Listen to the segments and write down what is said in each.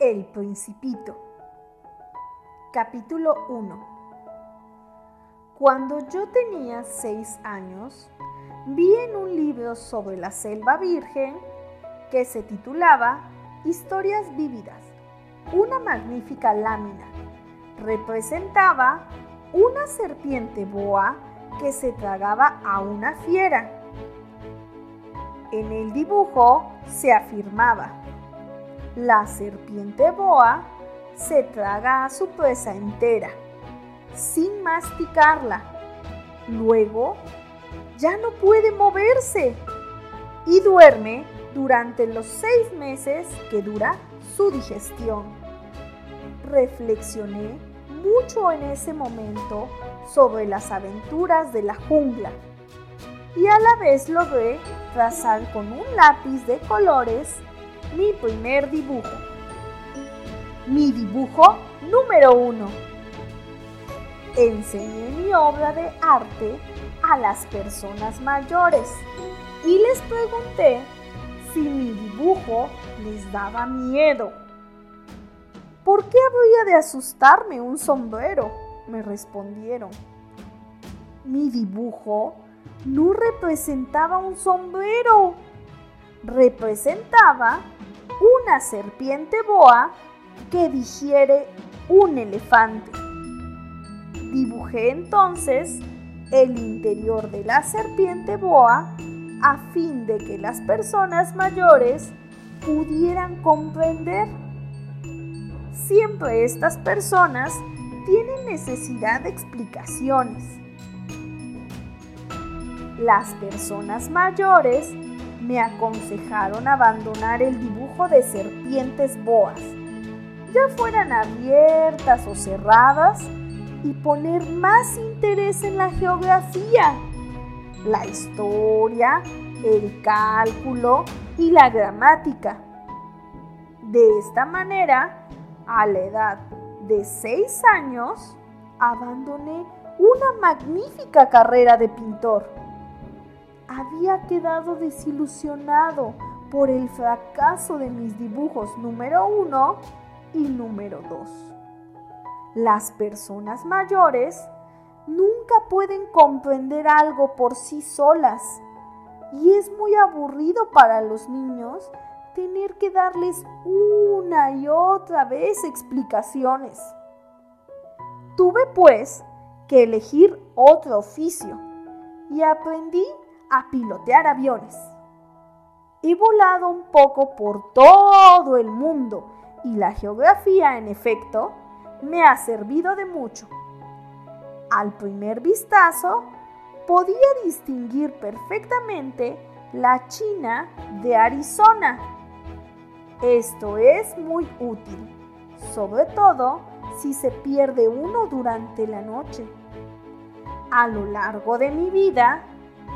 El Principito. Capítulo 1. Cuando yo tenía seis años, vi en un libro sobre la selva virgen que se titulaba Historias vívidas. Una magnífica lámina representaba una serpiente boa que se tragaba a una fiera. En el dibujo se afirmaba, la serpiente boa se traga a su presa entera, sin masticarla. Luego, ya no puede moverse y duerme durante los seis meses que dura su digestión. Reflexioné mucho en ese momento sobre las aventuras de la jungla y a la vez logré trazar con un lápiz de colores mi primer dibujo. Mi dibujo número uno. Enseñé mi obra de arte a las personas mayores y les pregunté si mi dibujo les daba miedo. ¿Por qué habría de asustarme un sombrero? me respondieron. Mi dibujo no representaba un sombrero, representaba una serpiente boa que digiere un elefante. Dibujé entonces el interior de la serpiente boa a fin de que las personas mayores pudieran comprender. Siempre estas personas tienen necesidad de explicaciones. Las personas mayores me aconsejaron abandonar el dibujo de serpientes boas, ya fueran abiertas o cerradas, y poner más interés en la geografía, la historia, el cálculo y la gramática. De esta manera, a la edad de seis años, abandoné una magnífica carrera de pintor había quedado desilusionado por el fracaso de mis dibujos número uno y número dos. Las personas mayores nunca pueden comprender algo por sí solas y es muy aburrido para los niños tener que darles una y otra vez explicaciones. Tuve pues que elegir otro oficio y aprendí a pilotear aviones. He volado un poco por todo el mundo y la geografía, en efecto, me ha servido de mucho. Al primer vistazo, podía distinguir perfectamente la China de Arizona. Esto es muy útil, sobre todo si se pierde uno durante la noche. A lo largo de mi vida,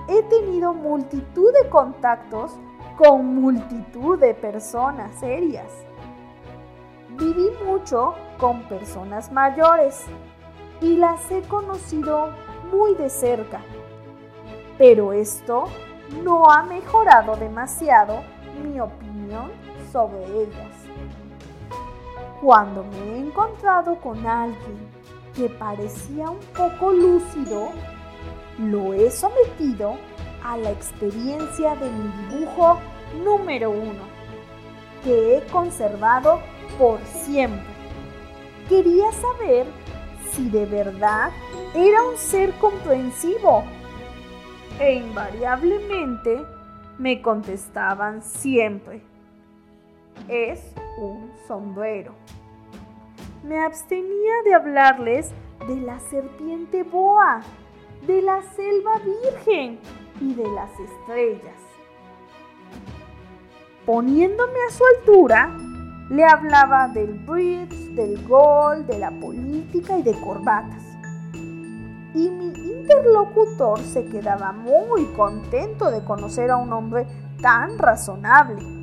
he tenido multitud de contactos con multitud de personas serias. Viví mucho con personas mayores y las he conocido muy de cerca. Pero esto no ha mejorado demasiado mi opinión sobre ellas. Cuando me he encontrado con alguien que parecía un poco lúcido, lo he sometido a la experiencia de mi dibujo número uno, que he conservado por siempre. Quería saber si de verdad era un ser comprensivo. E invariablemente me contestaban siempre, es un sombrero. Me abstenía de hablarles de la serpiente boa de la selva virgen y de las estrellas. Poniéndome a su altura, le hablaba del bridge, del gol, de la política y de corbatas. Y mi interlocutor se quedaba muy contento de conocer a un hombre tan razonable.